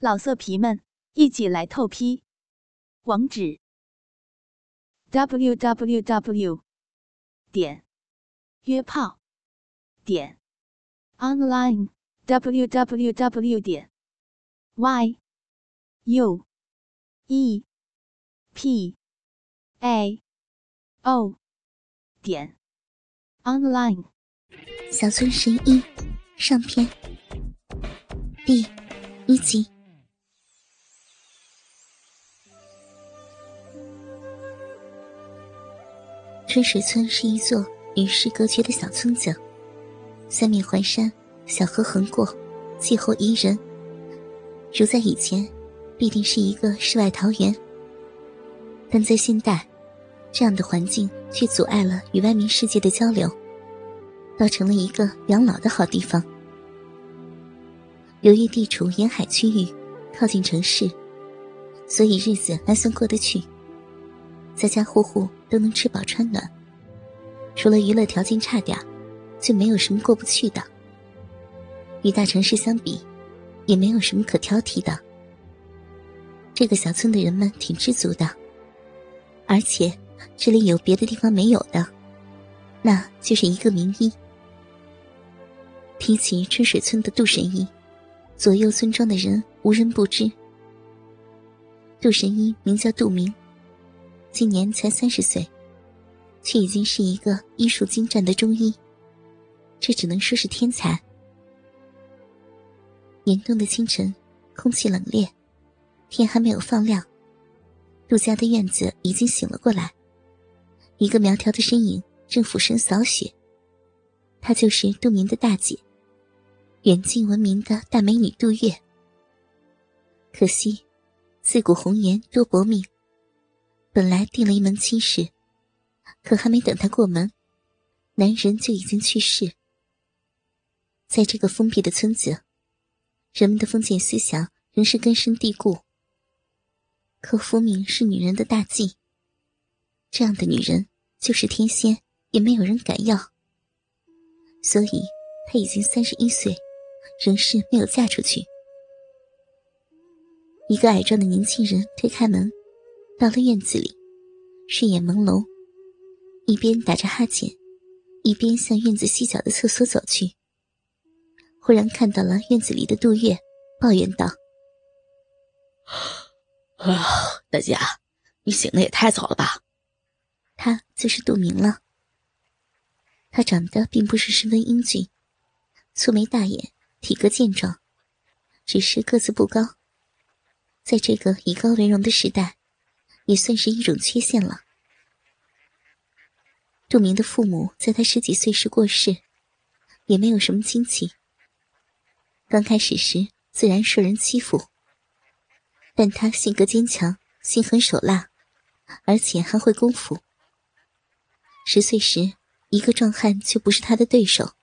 老色皮们，一起来透批！网址：w w w 点约炮点 online w w w 点 y u e p a o 点 online。小村神医上篇第一集。春水村是一座与世隔绝的小村子，三面环山，小河横过，气候宜人。如在以前，必定是一个世外桃源。但在现代，这样的环境却阻碍了与外面世界的交流，倒成了一个养老的好地方。由于地处沿海区域，靠近城市，所以日子还算过得去。家家户户都能吃饱穿暖，除了娱乐条件差点就没有什么过不去的。与大城市相比，也没有什么可挑剔的。这个小村的人们挺知足的，而且这里有别的地方没有的，那就是一个名医。提起春水村的杜神医，左右村庄的人无人不知。杜神医名叫杜明。今年才三十岁，却已经是一个医术精湛的中医，这只能说是天才。严冬的清晨，空气冷冽，天还没有放亮，杜家的院子已经醒了过来。一个苗条的身影正俯身扫雪，她就是杜明的大姐，远近闻名的大美女杜月。可惜，自古红颜多薄命。本来定了一门亲事，可还没等他过门，男人就已经去世。在这个封闭的村子，人们的封建思想仍是根深蒂固。可福命是女人的大忌，这样的女人就是天仙也没有人敢要。所以她已经三十一岁，仍是没有嫁出去。一个矮壮的年轻人推开门。到了院子里，睡眼朦胧，一边打着哈欠，一边向院子西角的厕所走去。忽然看到了院子里的杜月，抱怨道：“啊，大姐，你醒的也太早了吧？”他就是杜明了。他长得并不是十分英俊，粗眉大眼，体格健壮，只是个子不高，在这个以高为荣的时代。也算是一种缺陷了。杜明的父母在他十几岁时过世，也没有什么亲戚。刚开始时自然受人欺负，但他性格坚强，心狠手辣，而且还会功夫。十岁时，一个壮汉就不是他的对手。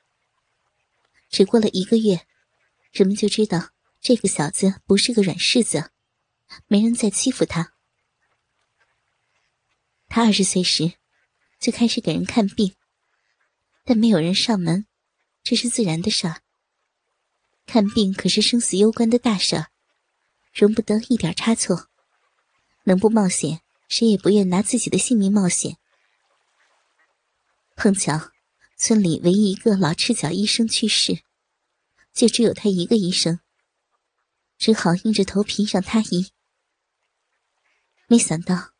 只过了一个月，人们就知道这个小子不是个软柿子，没人再欺负他。他二十岁时，就开始给人看病，但没有人上门，这是自然的事儿。看病可是生死攸关的大事儿，容不得一点差错。能不冒险，谁也不愿拿自己的性命冒险。碰巧，村里唯一一个老赤脚医生去世，就只有他一个医生，只好硬着头皮让他医。没想到。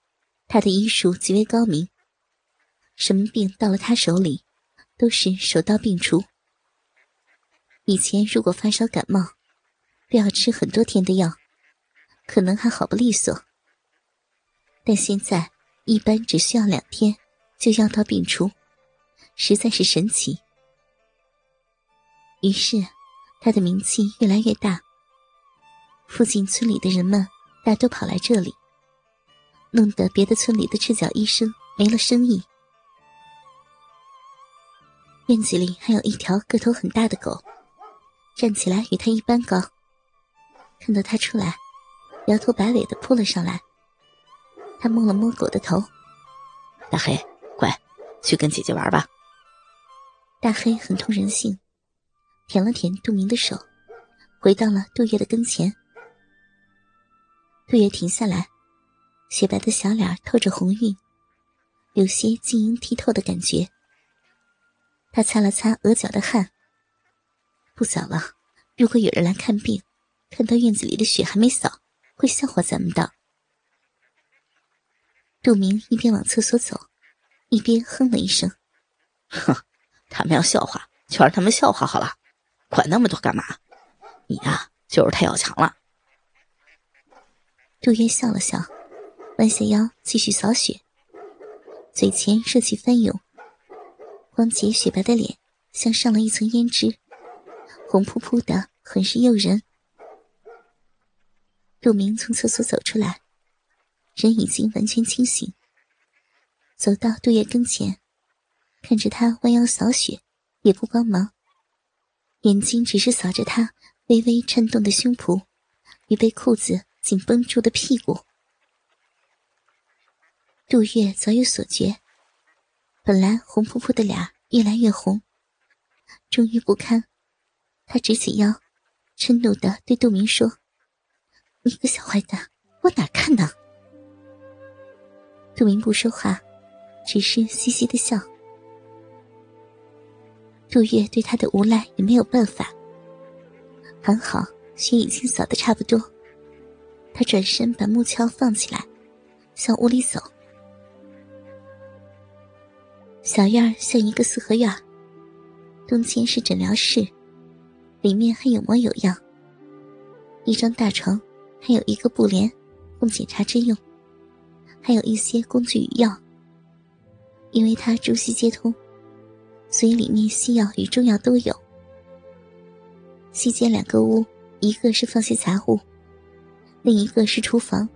他的医术极为高明，什么病到了他手里，都是手到病除。以前如果发烧感冒，都要吃很多天的药，可能还好不利索。但现在一般只需要两天，就药到病除，实在是神奇。于是，他的名气越来越大，附近村里的人们大都跑来这里。弄得别的村里的赤脚医生没了生意。院子里还有一条个头很大的狗，站起来与他一般高。看到他出来，摇头摆尾的扑了上来。他摸了摸狗的头：“大黑，乖，去跟姐姐玩吧。”大黑很通人性，舔了舔杜明的手，回到了杜月的跟前。杜月停下来，雪白的小脸透着红晕，有些晶莹剔透的感觉。他擦了擦额角的汗，不早了，如果有人来看病，看到院子里的雪还没扫，会笑话咱们的。杜明一边往厕所走，一边哼了一声：“哼，他们要笑话就让他们笑话好了，管那么多干嘛？你呀，就是太要强了。”杜月笑了笑，弯下腰继续扫雪，嘴前热气翻涌，光洁雪白的脸像上了一层胭脂，红扑扑的，很是诱人。杜明从厕所走出来，人已经完全清醒，走到杜月跟前，看着他弯腰扫雪，也不帮忙，眼睛只是扫着他微微颤动的胸脯与被裤子。紧绷住的屁股，杜月早有所觉。本来红扑扑的脸越来越红，终于不堪，他直起腰，嗔怒的对杜明说：“你个小坏蛋，我哪看呢？”杜明不说话，只是嘻嘻的笑。杜月对他的无赖也没有办法。还好雪已经扫的差不多。他转身把木锹放起来，向屋里走。小院儿像一个四合院，东间是诊疗室，里面还有模有样。一张大床，还有一个布帘，供检查之用，还有一些工具与药。因为他中西接通，所以里面西药与中药都有。西间两个屋，一个是放些杂物。另一个是厨房。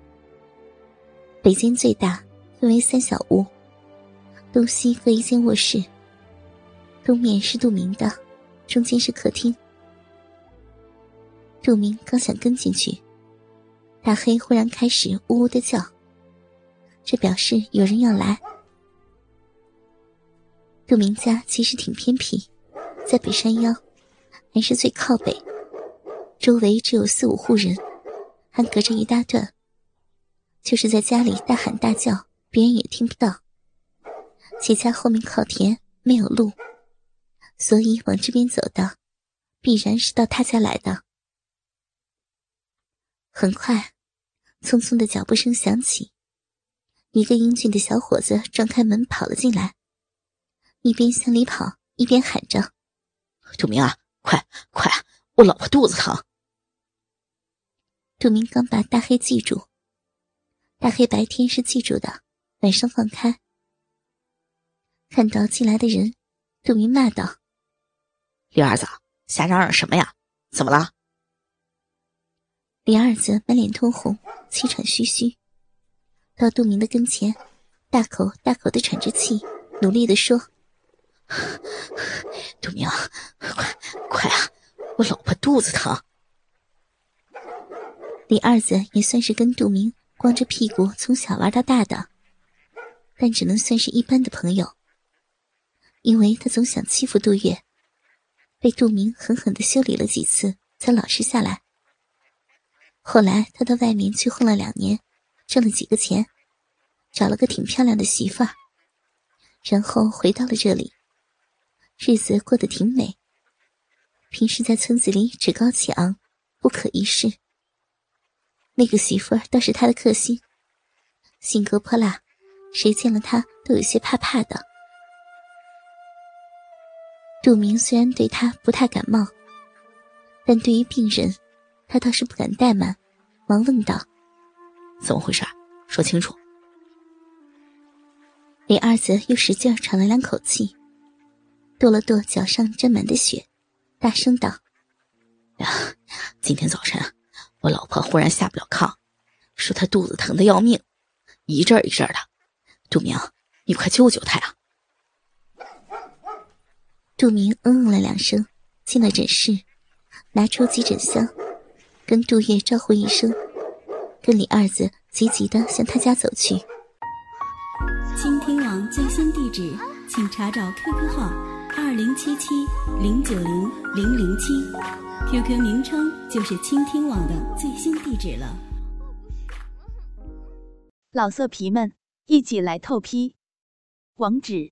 北间最大，分为三小屋，东西各一间卧室。东面是杜明的，中间是客厅。杜明刚想跟进去，大黑忽然开始呜呜的叫，这表示有人要来。杜明家其实挺偏僻，在北山腰，还是最靠北，周围只有四五户人。还隔着一大段，就是在家里大喊大叫，别人也听不到。且家后面靠田，没有路，所以往这边走的，必然是到他家来的。很快，匆匆的脚步声响起，一个英俊的小伙子撞开门跑了进来，一边向里跑，一边喊着：“杜明啊，快快，我老婆肚子疼。”杜明刚把大黑记住，大黑白天是记住的，晚上放开。看到进来的人，杜明骂道：“李二子，瞎嚷嚷什么呀？怎么了？”李二子满脸通红，气喘吁吁，到杜明的跟前，大口大口的喘着气，努力的说：“杜明，快快啊，我老婆肚子疼。”李二子也算是跟杜明光着屁股从小玩到大的，但只能算是一般的朋友。因为他总想欺负杜月，被杜明狠狠的修理了几次，才老实下来。后来他到外面去混了两年，挣了几个钱，找了个挺漂亮的媳妇儿，然后回到了这里，日子过得挺美。平时在村子里趾高气昂，不可一世。那个媳妇儿倒是他的克星，性格泼辣，谁见了他都有些怕怕的。杜明虽然对他不太感冒，但对于病人，他倒是不敢怠慢，忙问道：“怎么回事？说清楚。”李二子又使劲喘了两口气，跺了跺脚上沾满的血，大声道：“呀，今天早晨。”我老婆忽然下不了炕，说她肚子疼的要命，一阵一阵的。杜明，你快救救她呀！杜明嗯嗯了两声，进了诊室，拿出急诊箱，跟杜月招呼一声，跟李二子急急的向他家走去。倾听网最新地址，请查找 QQ 号二零七七零九零零零七。QQ 名称就是倾听网的最新地址了。老色皮们，一起来透批！网址